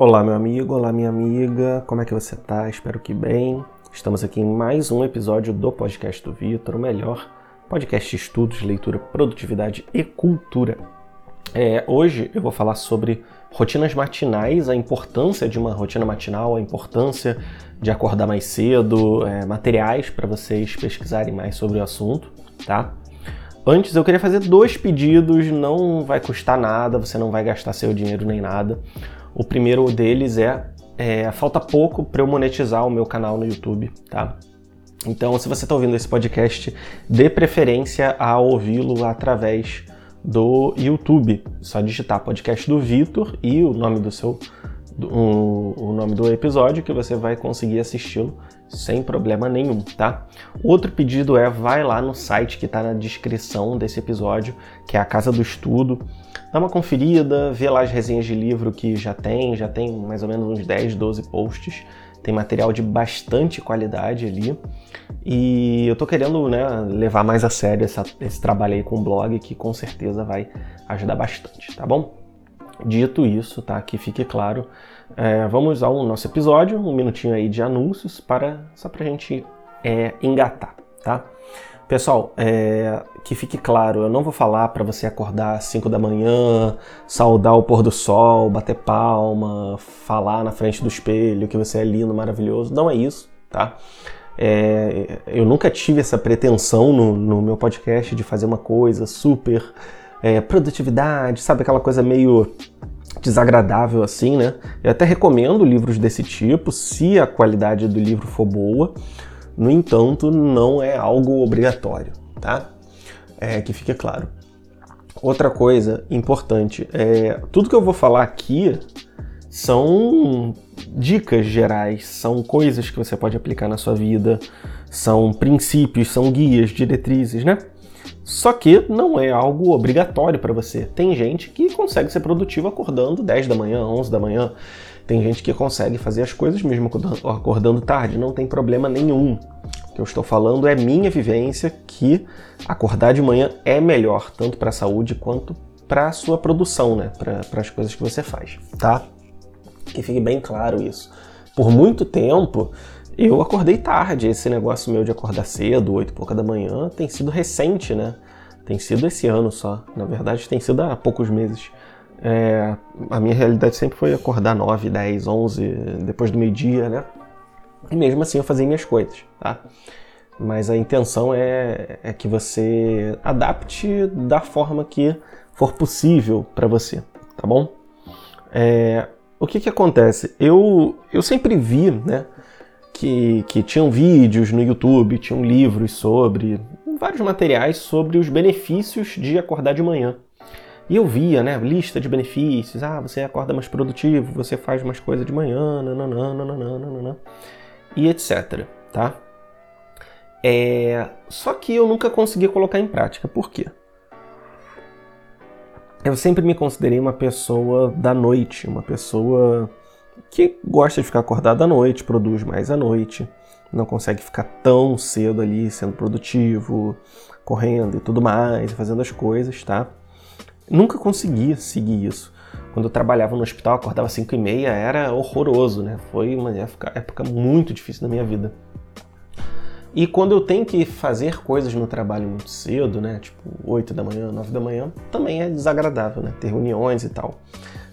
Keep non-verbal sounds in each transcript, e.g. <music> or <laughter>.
Olá, meu amigo, olá, minha amiga, como é que você tá? Espero que bem. Estamos aqui em mais um episódio do podcast do Vitor, o melhor podcast de estudos, leitura, produtividade e cultura. É, hoje eu vou falar sobre rotinas matinais, a importância de uma rotina matinal, a importância de acordar mais cedo, é, materiais para vocês pesquisarem mais sobre o assunto, tá? Antes eu queria fazer dois pedidos, não vai custar nada, você não vai gastar seu dinheiro nem nada. O primeiro deles é, é falta pouco para eu monetizar o meu canal no YouTube, tá? Então, se você está ouvindo esse podcast, dê preferência a ouvi-lo através do YouTube. Só digitar podcast do Vitor e o nome do seu o, o nome do episódio que você vai conseguir assisti-lo sem problema nenhum, tá? Outro pedido é vai lá no site que está na descrição desse episódio, que é a Casa do Estudo, dá uma conferida, vê lá as resenhas de livro que já tem, já tem mais ou menos uns 10, 12 posts, tem material de bastante qualidade ali. E eu tô querendo né, levar mais a sério essa, esse trabalho aí com o blog, que com certeza vai ajudar bastante, tá bom? Dito isso, tá? Que fique claro, é, vamos ao nosso episódio, um minutinho aí de anúncios para só pra gente é, engatar, tá? Pessoal, é, que fique claro, eu não vou falar para você acordar às 5 da manhã, saudar o pôr do sol, bater palma, falar na frente do espelho que você é lindo, maravilhoso. Não é isso, tá? É, eu nunca tive essa pretensão no, no, meu podcast de fazer uma coisa super é, produtividade, sabe? Aquela coisa meio desagradável assim, né? Eu até recomendo livros desse tipo, se a qualidade do livro for boa. No entanto, não é algo obrigatório, tá? É, que fique claro. Outra coisa importante, é, tudo que eu vou falar aqui são dicas gerais, são coisas que você pode aplicar na sua vida, são princípios, são guias, diretrizes, né? Só que não é algo obrigatório para você. Tem gente que consegue ser produtivo acordando 10 da manhã, 11 da manhã. Tem gente que consegue fazer as coisas mesmo acordando tarde, não tem problema nenhum. O que eu estou falando é minha vivência que acordar de manhã é melhor, tanto para a saúde quanto para a sua produção, né? Para as coisas que você faz, tá? Que fique bem claro isso. Por muito tempo eu acordei tarde. Esse negócio meu de acordar cedo, oito e pouca da manhã, tem sido recente, né? Tem sido esse ano só. Na verdade, tem sido há poucos meses. É, a minha realidade sempre foi acordar 9, 10, 11, depois do meio-dia, né? E mesmo assim eu fazia minhas coisas, tá? Mas a intenção é, é que você adapte da forma que for possível para você, tá bom? É, o que que acontece? Eu, eu sempre vi, né? Que, que tinham vídeos no YouTube, tinham livros sobre, vários materiais sobre os benefícios de acordar de manhã. E eu via, né, lista de benefícios. Ah, você acorda mais produtivo, você faz mais coisa de manhã, nananã, nananã, nananã, e etc, tá? É... Só que eu nunca consegui colocar em prática. Por quê? Eu sempre me considerei uma pessoa da noite, uma pessoa que gosta de ficar acordada à noite, produz mais à noite, não consegue ficar tão cedo ali sendo produtivo, correndo e tudo mais, fazendo as coisas, tá? Nunca conseguia seguir isso. Quando eu trabalhava no hospital, acordava às 5 e meia, era horroroso, né? Foi uma época, época muito difícil na minha vida. E quando eu tenho que fazer coisas no trabalho muito cedo, né? Tipo 8 da manhã, 9 da manhã, também é desagradável, né? Ter reuniões e tal.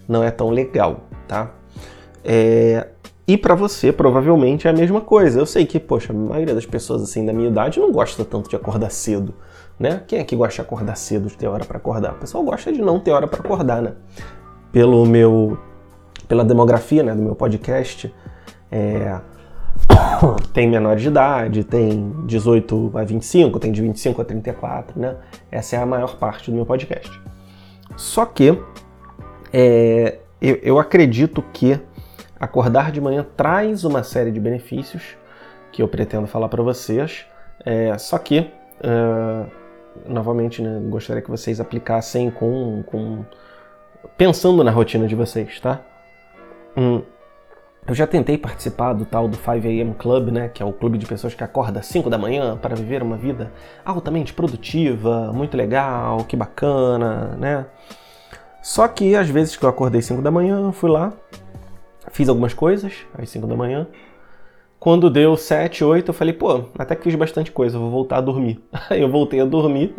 Não é tão legal, tá? É... E para você, provavelmente, é a mesma coisa. Eu sei que, poxa, a maioria das pessoas assim da minha idade não gosta tanto de acordar cedo né? Quem é que gosta de acordar cedo, de ter hora para acordar? O pessoal gosta de não ter hora para acordar, né? Pelo meu, pela demografia, né, do meu podcast, é, <coughs> tem menor de idade, tem 18 a 25, tem de 25 a 34, né? Essa é a maior parte do meu podcast. Só que é, eu, eu acredito que acordar de manhã traz uma série de benefícios que eu pretendo falar para vocês. É, só que uh, novamente, né, gostaria que vocês aplicassem com, com pensando na rotina de vocês, tá? Hum, eu já tentei participar do tal do 5 AM Club, né, que é o clube de pessoas que acorda às 5 da manhã para viver uma vida altamente produtiva, muito legal, que bacana, né? Só que às vezes que eu acordei 5 da manhã, fui lá, Fiz algumas coisas às 5 da manhã. Quando deu 7, 8, eu falei, pô, até que fiz bastante coisa, vou voltar a dormir. <laughs> Aí eu voltei a dormir,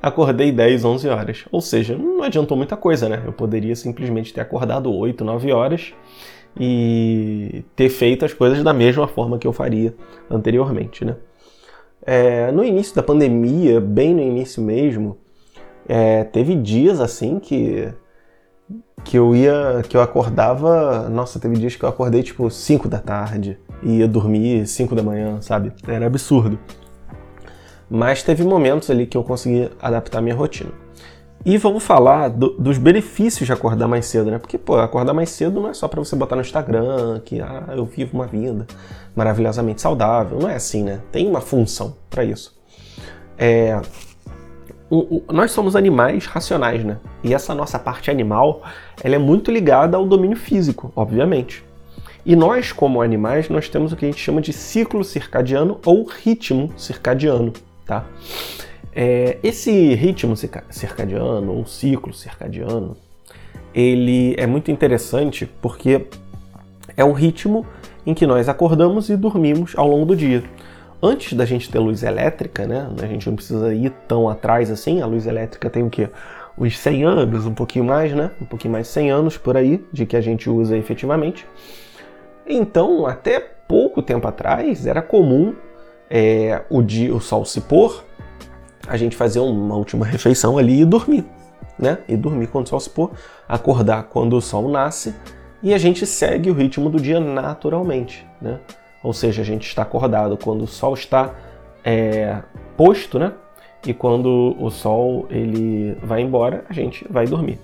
acordei 10, 11 horas. Ou seja, não adiantou muita coisa, né? Eu poderia simplesmente ter acordado 8, 9 horas e ter feito as coisas da mesma forma que eu faria anteriormente, né? É, no início da pandemia, bem no início mesmo, é, teve dias assim que que eu ia que eu acordava, nossa, teve dias que eu acordei tipo 5 da tarde e ia dormir 5 da manhã, sabe? Era absurdo. Mas teve momentos ali que eu consegui adaptar minha rotina. E vamos falar do, dos benefícios de acordar mais cedo, né? Porque, pô, acordar mais cedo não é só para você botar no Instagram que, ah, eu vivo uma vida maravilhosamente saudável. Não é assim, né? Tem uma função para isso. É, o, o, nós somos animais racionais, né? E essa nossa parte animal, ela é muito ligada ao domínio físico, obviamente. E nós, como animais, nós temos o que a gente chama de ciclo circadiano ou ritmo circadiano, tá? É, esse ritmo circadiano ou ciclo circadiano, ele é muito interessante porque é o ritmo em que nós acordamos e dormimos ao longo do dia. Antes da gente ter luz elétrica, né, a gente não precisa ir tão atrás assim, a luz elétrica tem o quê? Os 100 anos, um pouquinho mais, né? Um pouquinho mais de 100 anos por aí, de que a gente usa efetivamente. Então, até pouco tempo atrás, era comum é, o, dia, o sol se pôr a gente fazer uma última refeição ali e dormir, né? E dormir quando o sol se pôr, acordar quando o sol nasce e a gente segue o ritmo do dia naturalmente, né? Ou seja, a gente está acordado quando o sol está é, posto, né? E quando o sol ele vai embora, a gente vai dormir.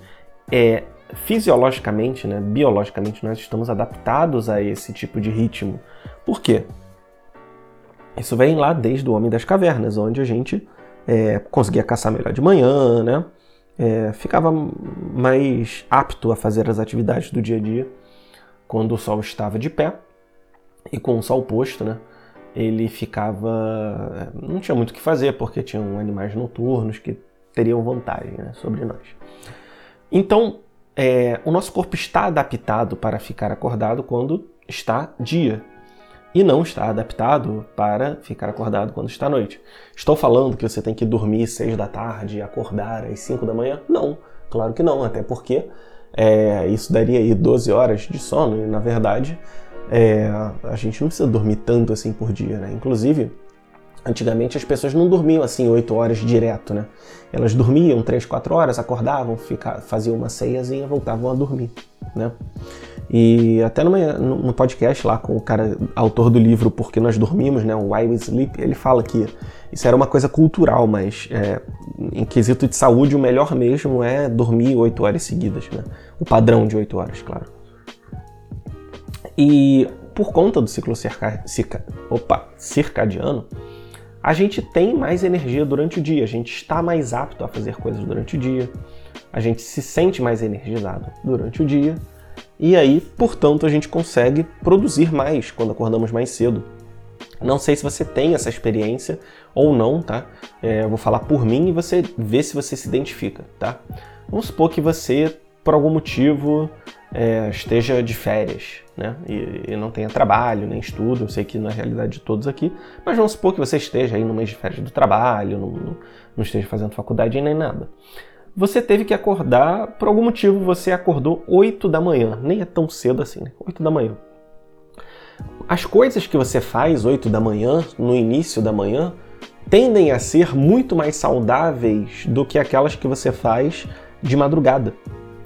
É, fisiologicamente, né, biologicamente, nós estamos adaptados a esse tipo de ritmo. Por quê? Isso vem lá desde o Homem das Cavernas, onde a gente é, conseguia caçar melhor de manhã, né? É, ficava mais apto a fazer as atividades do dia a dia quando o sol estava de pé e com o sol posto, né? Ele ficava. não tinha muito o que fazer porque tinham animais noturnos que teriam vantagem né, sobre nós. Então, é, o nosso corpo está adaptado para ficar acordado quando está dia, e não está adaptado para ficar acordado quando está noite. Estou falando que você tem que dormir 6 da tarde e acordar às 5 da manhã? Não, claro que não, até porque é, isso daria aí 12 horas de sono e na verdade é, a gente não precisa dormir tanto assim por dia, né? Inclusive, Antigamente as pessoas não dormiam assim 8 horas direto, né? Elas dormiam 3, 4 horas, acordavam, fica, faziam uma ceiazinha, voltavam a dormir, né? E até numa, no podcast lá com o cara, autor do livro Porque Nós Dormimos, né, Why We Sleep, ele fala que isso era uma coisa cultural, mas é, em quesito de saúde o melhor mesmo é dormir 8 horas seguidas, né? O padrão de 8 horas, claro. E por conta do ciclo circa, circa, opa, circadiano, a gente tem mais energia durante o dia, a gente está mais apto a fazer coisas durante o dia, a gente se sente mais energizado durante o dia, e aí, portanto, a gente consegue produzir mais quando acordamos mais cedo. Não sei se você tem essa experiência ou não, tá? É, eu vou falar por mim e você vê se você se identifica, tá? Vamos supor que você, por algum motivo, é, esteja de férias, né? E, e, não tenha trabalho, nem estudo, eu sei que na realidade de todos aqui, mas vamos supor que você esteja aí no mês de férias do trabalho, não, não, não esteja fazendo faculdade nem nada. Você teve que acordar, por algum motivo você acordou 8 da manhã, nem é tão cedo assim, né? 8 da manhã. As coisas que você faz 8 da manhã, no início da manhã, tendem a ser muito mais saudáveis do que aquelas que você faz de madrugada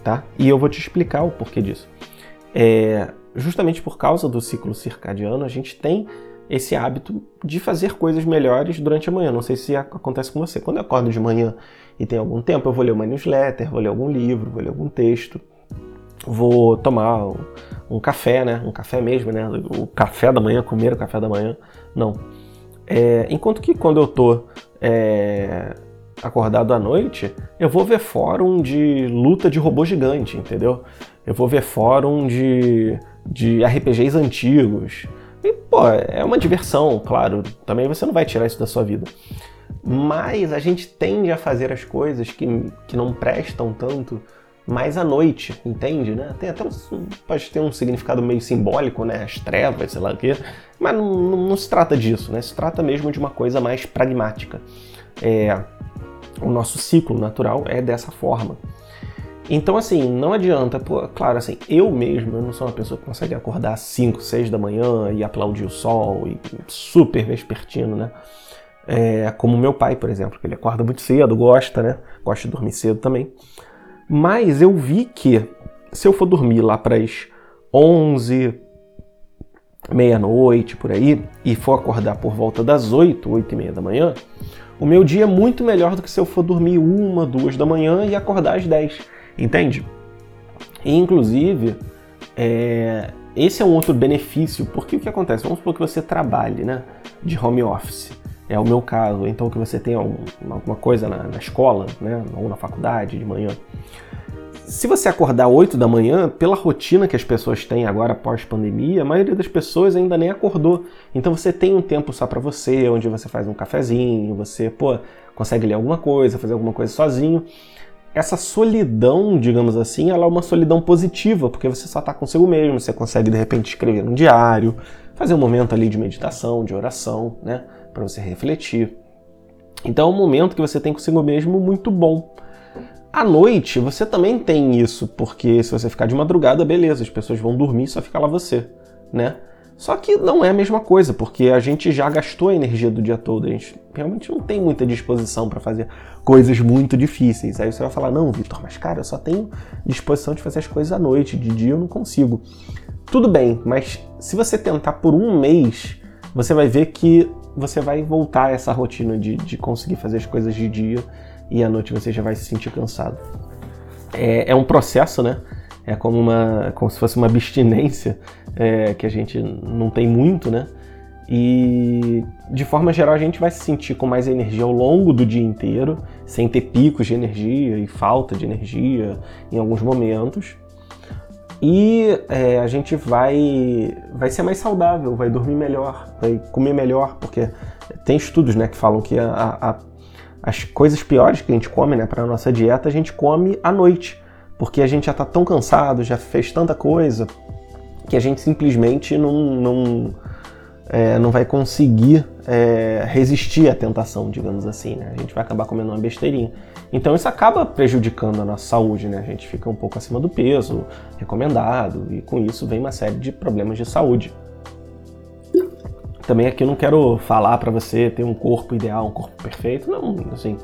tá? E eu vou te explicar o porquê disso. É, justamente por causa do ciclo circadiano, a gente tem esse hábito de fazer coisas melhores durante a manhã. Não sei se acontece com você. Quando eu acordo de manhã e tem algum tempo, eu vou ler uma newsletter, vou ler algum livro, vou ler algum texto, vou tomar um, um café, né? Um café mesmo, né? O café da manhã, comer o café da manhã. Não. É, enquanto que quando eu tô é, acordado à noite, eu vou ver fórum de luta de robô gigante, entendeu? Eu vou ver fórum de, de RPGs antigos. E, pô, é uma diversão, claro. Também você não vai tirar isso da sua vida. Mas a gente tende a fazer as coisas que, que não prestam tanto mais à noite, entende? Né? Tem até um, pode ter um significado meio simbólico, né? As trevas, sei lá o quê, mas não, não, não, se trata disso, né? Se trata mesmo de uma coisa mais pragmática. É, o nosso ciclo natural é dessa forma. Então, assim, não adianta, pô, claro, assim, eu mesmo, eu não sou uma pessoa que consegue acordar às 5, 6 da manhã e aplaudir o sol e super vespertino, né? É, como meu pai, por exemplo, que ele acorda muito cedo, gosta, né? Gosta de dormir cedo também. Mas eu vi que se eu for dormir lá para as 11, meia-noite, por aí, e for acordar por volta das 8, 8 e meia da manhã, o meu dia é muito melhor do que se eu for dormir uma, duas da manhã e acordar às 10, entende? E, inclusive, é, esse é um outro benefício, porque o que acontece? Vamos supor que você trabalhe né, de home office é o meu caso, então que você tem alguma coisa na, na escola, né, ou na faculdade de manhã. Se você acordar 8 da manhã, pela rotina que as pessoas têm agora pós-pandemia, a maioria das pessoas ainda nem acordou. Então você tem um tempo só para você, onde você faz um cafezinho, você, pô, consegue ler alguma coisa, fazer alguma coisa sozinho. Essa solidão, digamos assim, ela é uma solidão positiva, porque você só está consigo mesmo, você consegue de repente escrever um diário, fazer um momento ali de meditação, de oração, né? para você refletir. Então é um momento que você tem consigo mesmo muito bom. À noite você também tem isso, porque se você ficar de madrugada, beleza, as pessoas vão dormir, só fica lá você, né? Só que não é a mesma coisa, porque a gente já gastou a energia do dia todo, a gente realmente não tem muita disposição para fazer coisas muito difíceis. Aí você vai falar: "Não, Vitor, mas cara, eu só tenho disposição de fazer as coisas à noite, de dia eu não consigo". Tudo bem, mas se você tentar por um mês, você vai ver que você vai voltar a essa rotina de, de conseguir fazer as coisas de dia e à noite você já vai se sentir cansado. É, é um processo, né? É como, uma, como se fosse uma abstinência é, que a gente não tem muito, né? E de forma geral a gente vai se sentir com mais energia ao longo do dia inteiro, sem ter picos de energia e falta de energia em alguns momentos. E é, a gente vai, vai ser mais saudável, vai dormir melhor, vai comer melhor, porque tem estudos né, que falam que a, a, as coisas piores que a gente come né, para nossa dieta, a gente come à noite, porque a gente já está tão cansado, já fez tanta coisa, que a gente simplesmente não, não, é, não vai conseguir é, resistir à tentação, digamos assim. Né? A gente vai acabar comendo uma besteirinha. Então isso acaba prejudicando a nossa saúde, né? A gente fica um pouco acima do peso recomendado e com isso vem uma série de problemas de saúde. Também aqui eu não quero falar para você ter um corpo ideal, um corpo perfeito, não, assim,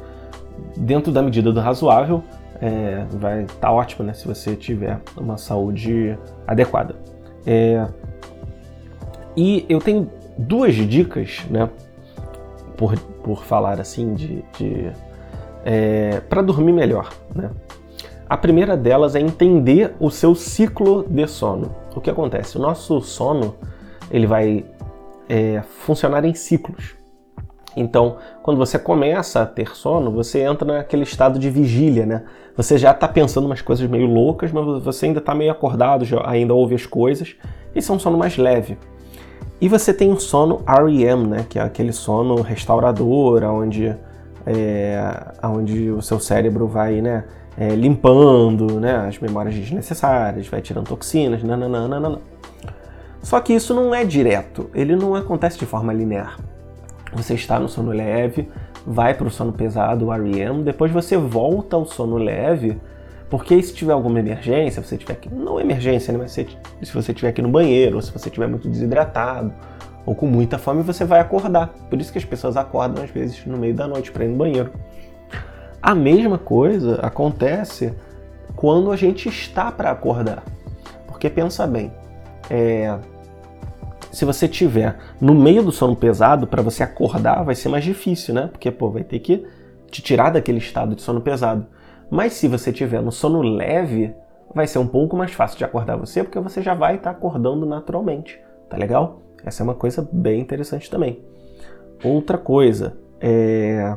dentro da medida do razoável, é, vai estar tá ótimo, né? Se você tiver uma saúde adequada. É, e eu tenho duas dicas, né? Por, por falar assim de, de é, para dormir melhor. Né? A primeira delas é entender o seu ciclo de sono. O que acontece? O nosso sono ele vai é, funcionar em ciclos. Então, quando você começa a ter sono, você entra naquele estado de vigília, né? Você já está pensando umas coisas meio loucas, mas você ainda está meio acordado, ainda ouve as coisas. Isso é um sono mais leve. E você tem o sono REM, né? Que é aquele sono restaurador, onde é, onde o seu cérebro vai né, é, limpando né, as memórias desnecessárias, vai tirando toxinas, nananana. Só que isso não é direto, ele não acontece de forma linear. Você está no sono leve, vai para o sono pesado, o REM, depois você volta ao sono leve, porque se tiver alguma emergência, você tiver aqui, não emergência, né, mas se, se você estiver aqui no banheiro, ou se você estiver muito desidratado, ou com muita fome, você vai acordar. Por isso que as pessoas acordam às vezes no meio da noite para ir no banheiro. A mesma coisa acontece quando a gente está para acordar. Porque pensa bem, é, se você tiver no meio do sono pesado, para você acordar vai ser mais difícil, né? Porque pô, vai ter que te tirar daquele estado de sono pesado. Mas se você tiver no sono leve, vai ser um pouco mais fácil de acordar você, porque você já vai estar tá acordando naturalmente. Tá legal? Essa é uma coisa bem interessante também. Outra coisa, é...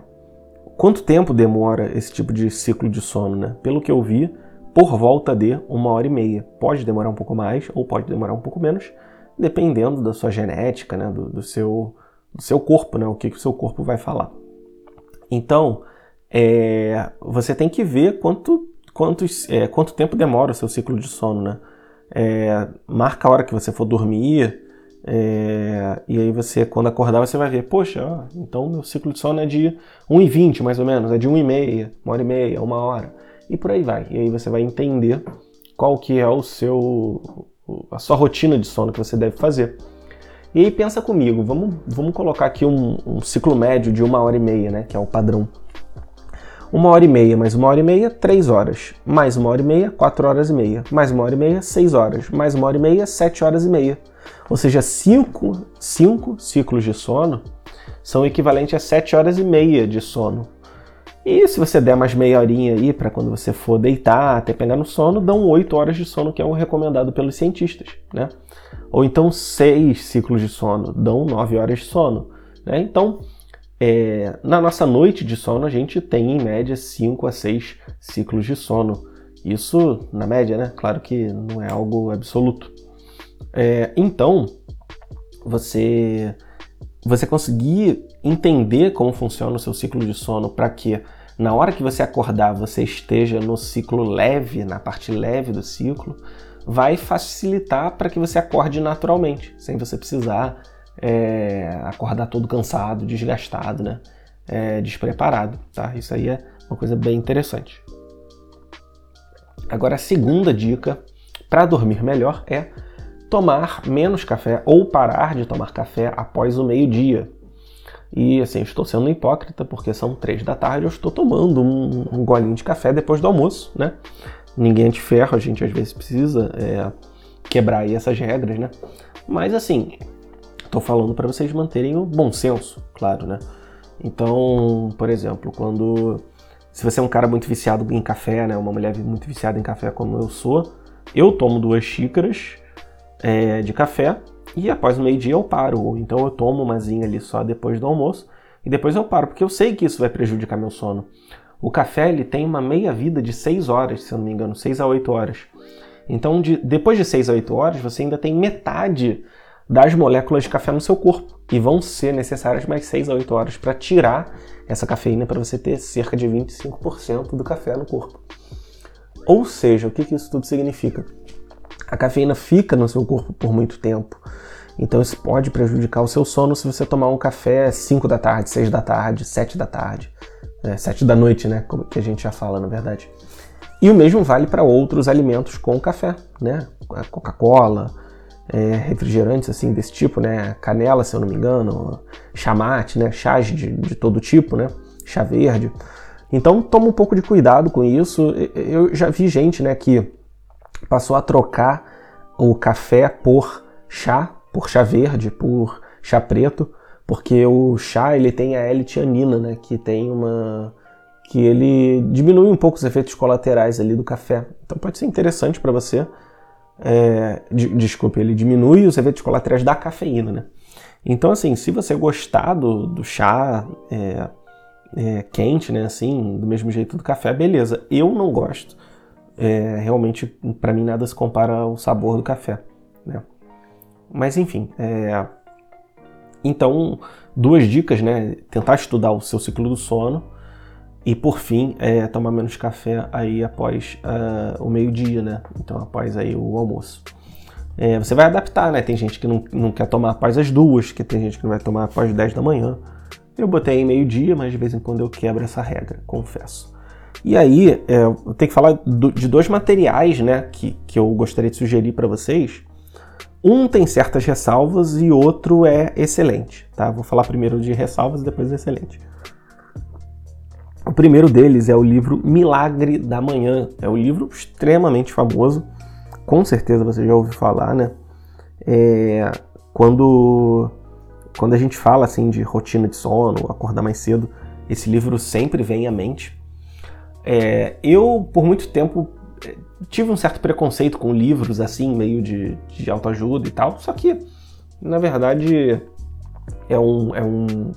quanto tempo demora esse tipo de ciclo de sono? Né? Pelo que eu vi, por volta de uma hora e meia. Pode demorar um pouco mais ou pode demorar um pouco menos, dependendo da sua genética, né? do, do seu, do seu corpo, né? o que, que o seu corpo vai falar. Então, é... você tem que ver quanto, quantos, é, quanto tempo demora o seu ciclo de sono, né? É, marca a hora que você for dormir, é, e aí você, quando acordar, você vai ver, poxa, então meu ciclo de sono é de 1h20 mais ou menos, é de 1h30, uma hora e meia, uma hora, e por aí vai. E aí você vai entender qual que é o seu, a sua rotina de sono que você deve fazer. E aí pensa comigo, vamos, vamos colocar aqui um, um ciclo médio de uma hora e meia, né, que é o padrão. Uma hora e meia, mais uma hora e meia, três horas. Mais uma hora e meia, quatro horas e meia. Mais uma hora e meia, seis horas. Mais uma hora e meia, sete horas e meia. Ou seja, cinco, cinco ciclos de sono são equivalentes a sete horas e meia de sono. E se você der mais meia horinha aí para quando você for deitar, até pegar no sono, dão oito horas de sono, que é o recomendado pelos cientistas, né? Ou então seis ciclos de sono, dão nove horas de sono, né? Então, é, na nossa noite de sono, a gente tem em média 5 a 6 ciclos de sono. Isso na média, né? Claro que não é algo absoluto. É, então, você, você conseguir entender como funciona o seu ciclo de sono para que na hora que você acordar você esteja no ciclo leve, na parte leve do ciclo, vai facilitar para que você acorde naturalmente, sem você precisar é, acordar todo cansado, desgastado, né? É, despreparado, tá? Isso aí é uma coisa bem interessante. Agora, a segunda dica para dormir melhor é tomar menos café ou parar de tomar café após o meio-dia. E assim, estou sendo hipócrita porque são três da tarde, eu estou tomando um, um golinho de café depois do almoço, né? Ninguém é de ferro, a gente às vezes precisa é, quebrar aí essas regras, né? Mas assim, Estou falando para vocês manterem o bom senso, claro, né? Então, por exemplo, quando se você é um cara muito viciado em café, né, uma mulher muito viciada em café como eu sou, eu tomo duas xícaras é, de café e após o meio-dia eu paro. Ou então eu tomo umazinha ali só depois do almoço e depois eu paro, porque eu sei que isso vai prejudicar meu sono. O café ele tem uma meia vida de 6 horas, se eu não me engano, 6 a 8 horas. Então, de, depois de 6 a 8 horas, você ainda tem metade das moléculas de café no seu corpo. E vão ser necessárias mais 6 a 8 horas para tirar essa cafeína para você ter cerca de 25% do café no corpo. Ou seja, o que, que isso tudo significa? A cafeína fica no seu corpo por muito tempo. Então isso pode prejudicar o seu sono se você tomar um café 5 da tarde, 6 da tarde, 7 da tarde, é, 7 da noite, né? Como que a gente já fala, na verdade. E o mesmo vale para outros alimentos com café, né? Coca-Cola, é, refrigerantes assim desse tipo, né? Canela, se eu não me engano, chamate, né? Chás de, de todo tipo, né? Chá verde. Então toma um pouco de cuidado com isso. Eu já vi gente, né, que passou a trocar o café por chá, por chá verde, por chá preto, porque o chá ele tem a L-tianina, né, que tem uma que ele diminui um pouco os efeitos colaterais ali do café. Então pode ser interessante para você é, de, desculpe, ele diminui os efeitos colaterais da cafeína, né? Então, assim, se você gostar do, do chá é, é, quente, né, assim, do mesmo jeito do café, beleza. Eu não gosto. É, realmente, para mim, nada se compara ao sabor do café, né? Mas, enfim, é, então, duas dicas, né? Tentar estudar o seu ciclo do sono e por fim, é, tomar menos café aí após uh, o meio-dia, né? Então após aí o almoço. É, você vai adaptar, né? Tem gente que não, não quer tomar após as duas, que tem gente que não vai tomar após 10 da manhã. Eu botei meio dia, mas de vez em quando eu quebro essa regra, confesso. E aí, é, eu tenho que falar do, de dois materiais, né, que, que eu gostaria de sugerir para vocês. Um tem certas ressalvas e outro é excelente, tá? Vou falar primeiro de ressalvas e depois excelente. O primeiro deles é o livro Milagre da Manhã. É um livro extremamente famoso, com certeza você já ouviu falar, né? É, quando, quando a gente fala assim de rotina de sono, acordar mais cedo, esse livro sempre vem à mente. É, eu, por muito tempo, é, tive um certo preconceito com livros assim, meio de, de autoajuda e tal, só que, na verdade, é um, é um,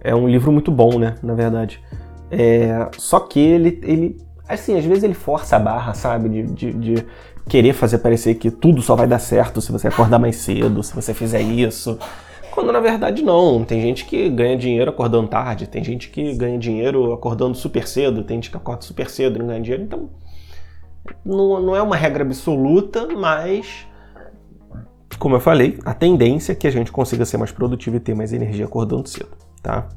é um livro muito bom, né? Na verdade. É, só que ele, ele, assim, às vezes ele força a barra, sabe? De, de, de, querer fazer parecer que tudo só vai dar certo se você acordar mais cedo, se você fizer isso. Quando na verdade não. Tem gente que ganha dinheiro acordando tarde, tem gente que ganha dinheiro acordando super cedo, tem gente que acorda super cedo e não ganha dinheiro. Então, Não, não é uma regra absoluta, mas como eu falei, a tendência é que a gente consiga ser mais produtivo e ter mais energia acordando cedo, tá?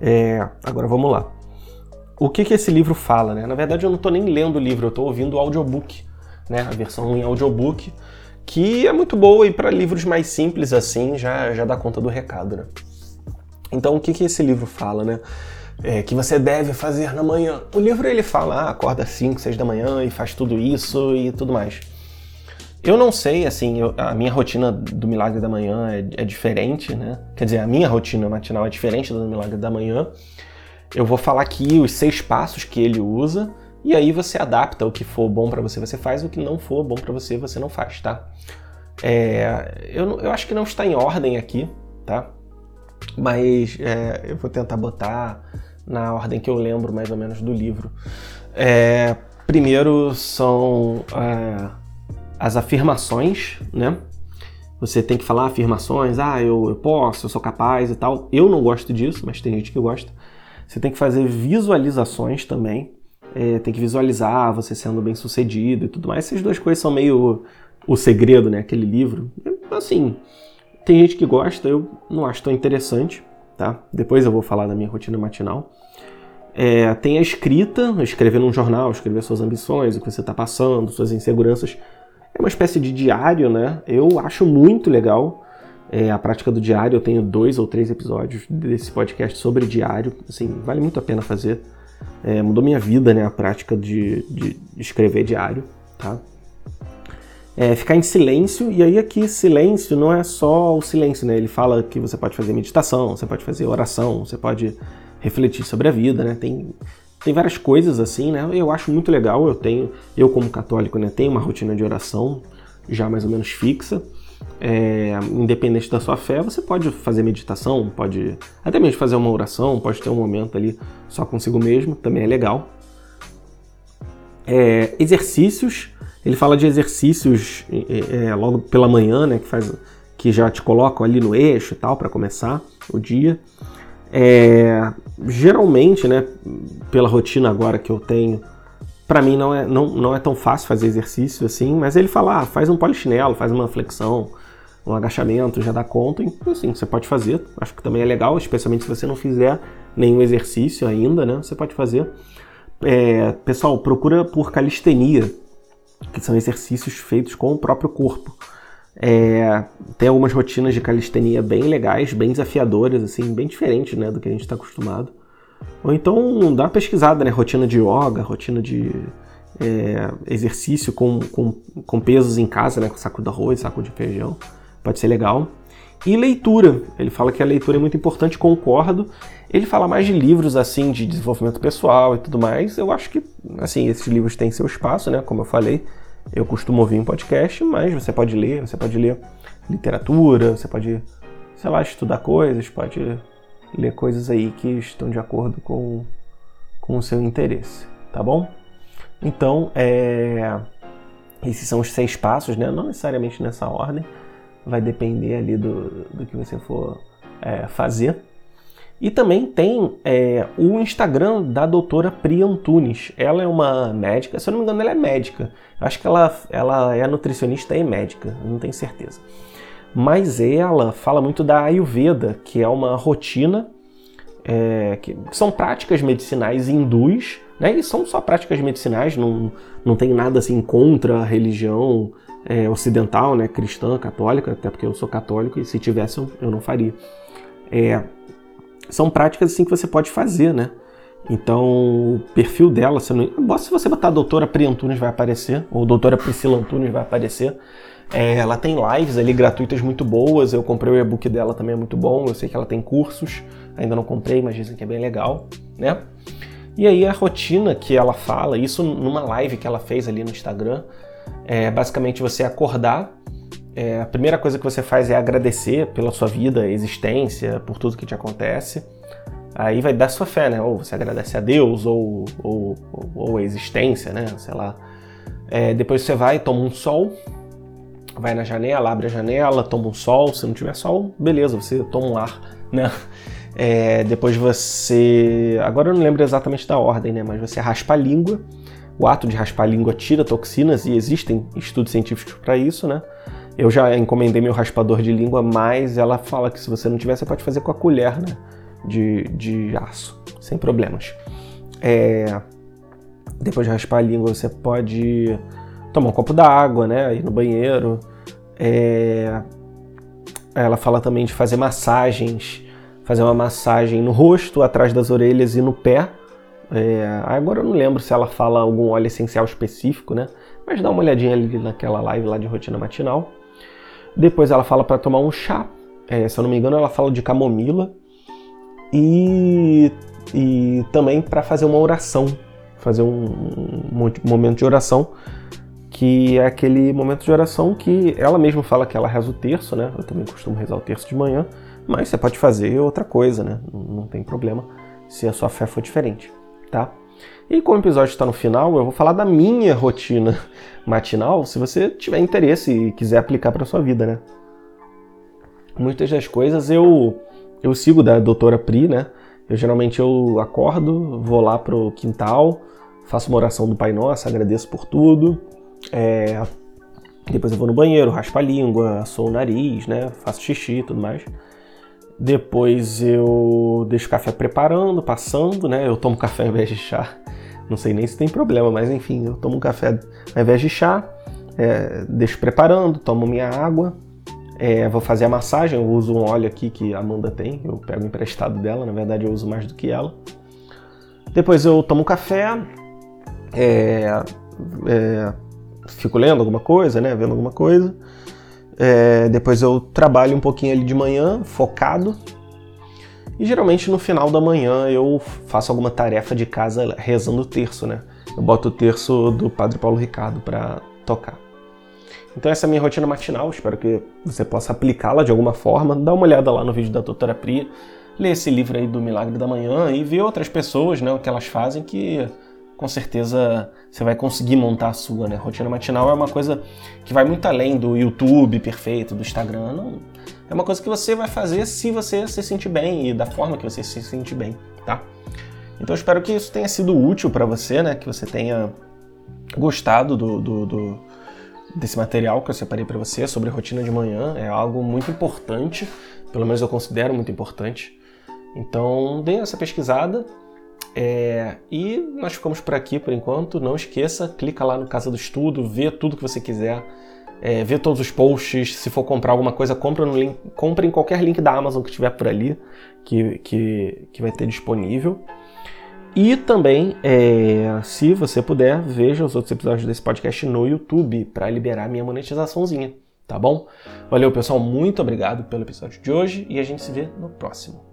É, agora vamos lá. O que, que esse livro fala, né? Na verdade, eu não estou nem lendo o livro, eu estou ouvindo o audiobook, né? A versão em audiobook, que é muito boa e para livros mais simples assim já, já dá conta do recado, né? Então, o que, que esse livro fala, né? É, que você deve fazer na manhã. O livro ele fala, ah, acorda às 5, 6 da manhã e faz tudo isso e tudo mais. Eu não sei, assim, eu, a minha rotina do Milagre da Manhã é, é, diferente, né? Quer dizer, a minha rotina matinal é diferente do Milagre da Manhã. Eu vou falar aqui os seis passos que ele usa e aí você adapta o que for bom para você, você faz, o que não for bom para você, você não faz, tá? É, eu, eu acho que não está em ordem aqui, tá? Mas é, eu vou tentar botar na ordem que eu lembro mais ou menos do livro. É, primeiro são é, as afirmações, né? Você tem que falar afirmações, ah, eu, eu posso, eu sou capaz e tal. Eu não gosto disso, mas tem gente que gosta. Você tem que fazer visualizações também. É, tem que visualizar você sendo bem sucedido e tudo mais. Essas duas coisas são meio o segredo, né? Aquele livro. Assim, tem gente que gosta, eu não acho tão interessante, tá? Depois eu vou falar da minha rotina matinal. É, tem a escrita, escrever num jornal, escrever suas ambições, o que você está passando, suas inseguranças. É uma espécie de diário, né? Eu acho muito legal é, a prática do diário. Eu tenho dois ou três episódios desse podcast sobre diário. Assim, vale muito a pena fazer. É, mudou minha vida, né? A prática de, de escrever diário, tá? É, ficar em silêncio, e aí aqui silêncio não é só o silêncio, né? Ele fala que você pode fazer meditação, você pode fazer oração, você pode refletir sobre a vida, né? Tem, tem várias coisas assim, né? Eu acho muito legal, eu tenho, eu como católico, né, tenho uma rotina de oração já mais ou menos fixa é, independente da sua fé, você pode fazer meditação, pode até mesmo fazer uma oração, pode ter um momento ali só consigo mesmo, também é legal. É, exercícios, ele fala de exercícios é, logo pela manhã, né, que, faz, que já te colocam ali no eixo e tal para começar o dia. É, geralmente, né, pela rotina agora que eu tenho, para mim não é, não, não é tão fácil fazer exercício assim, mas ele fala, ah, faz um polichinelo, faz uma flexão, um agachamento, já dá conta, então assim, você pode fazer, acho que também é legal, especialmente se você não fizer nenhum exercício ainda, né, você pode fazer. É, pessoal, procura por calistenia, que são exercícios feitos com o próprio corpo. É, tem algumas rotinas de calistenia bem legais, bem desafiadoras, assim, bem diferentes né, do que a gente está acostumado. Ou então dá uma pesquisada, né? Rotina de yoga, rotina de é, exercício com, com, com, pesos em casa, né? Com saco de arroz, saco de feijão. Pode ser legal. E leitura. Ele fala que a leitura é muito importante, concordo. Ele fala mais de livros, assim, de desenvolvimento pessoal e tudo mais. Eu acho que, assim, esses livros têm seu espaço, né? Como eu falei, eu costumo ouvir em podcast, mas você pode ler, você pode ler literatura, você pode, sei lá, estudar coisas, pode ler coisas aí que estão de acordo com, com o seu interesse, tá bom? Então, é, esses são os seis passos, né? Não necessariamente nessa ordem, vai depender ali do, do que você for é, fazer. E também tem é, o Instagram da doutora Pri Antunes. Ela é uma médica, se eu não me engano, ela é médica. Eu acho que ela, ela é nutricionista e médica, não tenho certeza mas ela fala muito da Ayurveda, que é uma rotina é, que são práticas medicinais hindus, né? E são só práticas medicinais, não, não tem nada assim contra a religião é, ocidental, né? Cristã, católica, até porque eu sou católico e se tivesse eu, eu não faria. É, são práticas assim que você pode fazer, né? Então, o perfil dela, se, não, se você botar a doutora Pri Antunes vai aparecer, ou doutora Priscila Antunes vai aparecer. É, ela tem lives ali gratuitas muito boas. Eu comprei o e-book dela também é muito bom. Eu sei que ela tem cursos, ainda não comprei, mas dizem que é bem legal, né? E aí a rotina que ela fala, isso numa live que ela fez ali no Instagram, é basicamente você acordar. É, a primeira coisa que você faz é agradecer pela sua vida, existência, por tudo que te acontece. Aí vai dar sua fé, né? Ou você agradece a Deus, ou, ou, ou a existência, né? Sei lá. É, depois você vai, toma um sol, vai na janela, abre a janela, toma um sol. Se não tiver sol, beleza, você toma um ar, né? É, depois você. Agora eu não lembro exatamente da ordem, né? Mas você raspa a língua. o ato de raspar a língua tira toxinas e existem estudos científicos para isso, né? Eu já encomendei meu raspador de língua, mas ela fala que se você não tiver, você pode fazer com a colher, né? De, de aço, sem problemas. É... Depois de raspar a língua, você pode tomar um copo d'água, né? Ir no banheiro. É... Ela fala também de fazer massagens, fazer uma massagem no rosto, atrás das orelhas e no pé. É... Agora eu não lembro se ela fala algum óleo essencial específico, né? Mas dá uma olhadinha ali naquela live lá de rotina matinal. Depois ela fala para tomar um chá. É, se eu não me engano, ela fala de camomila. E, e também para fazer uma oração. Fazer um, um, momento de oração. Que é aquele momento de oração que ela mesma fala que ela reza o terço, né? Eu também costumo rezar o terço de manhã. Mas você pode fazer outra coisa, né? Não, tem problema se a sua fé for diferente, tá? E como o episódio está no final, eu vou falar da minha rotina <laughs> matinal, se você tiver interesse e quiser aplicar para sua vida, né? Muitas das coisas eu eu sigo da doutora Pri, né? Eu geralmente eu acordo, vou lá pro quintal, faço uma oração do Pai Nosso, agradeço por tudo. É, depois eu vou no banheiro, raspo a língua, sou o nariz, né? Faço xixi e tudo mais. Depois eu deixo o café preparando, passando, né? Eu tomo café ao invés de chá. Não sei nem se tem problema, mas enfim, eu tomo café ao invés de chá, é, deixo preparando, tomo minha água, é, vou fazer a massagem, eu uso um óleo aqui que a Amanda tem, eu pego emprestado dela, na verdade eu uso mais do que ela. Depois eu tomo café, é, é, fico lendo alguma coisa, né, vendo alguma coisa. É, depois eu trabalho um pouquinho ali de manhã, focado, e geralmente no final da manhã eu faço alguma tarefa de casa rezando o terço, né? Eu boto o terço do Padre Paulo Ricardo para tocar. Então essa é a minha rotina matinal, espero que você possa aplicá-la de alguma forma. Dá uma olhada lá no vídeo da doutora Pri, lê esse livro aí do Milagre da Manhã e vê outras pessoas, né, o que elas fazem que com certeza você vai conseguir montar a sua, né? Rotina matinal é uma coisa que vai muito além do YouTube perfeito, do Instagram, não, é uma coisa que você vai fazer se você se sentir bem e da forma que você se sentir bem, tá? Então espero que isso tenha sido útil para você, né? Que você tenha gostado do, do, do desse material que eu separei para você sobre rotina de manhã. É algo muito importante, pelo menos eu considero muito importante. Então dê essa pesquisada. É, e nós ficamos por aqui por enquanto. Não esqueça, clica lá no Casa do Estudo, vê tudo que você quiser é, vê todos os posts, se for comprar alguma coisa, compra, no link, compra em qualquer link da Amazon que tiver por ali, que, que, que vai ter disponível. E também, é, se você puder, veja os outros episódios desse podcast no YouTube para liberar minha monetizaçãozinha, tá bom? Valeu, pessoal, muito obrigado pelo episódio de hoje e a gente se vê no próximo.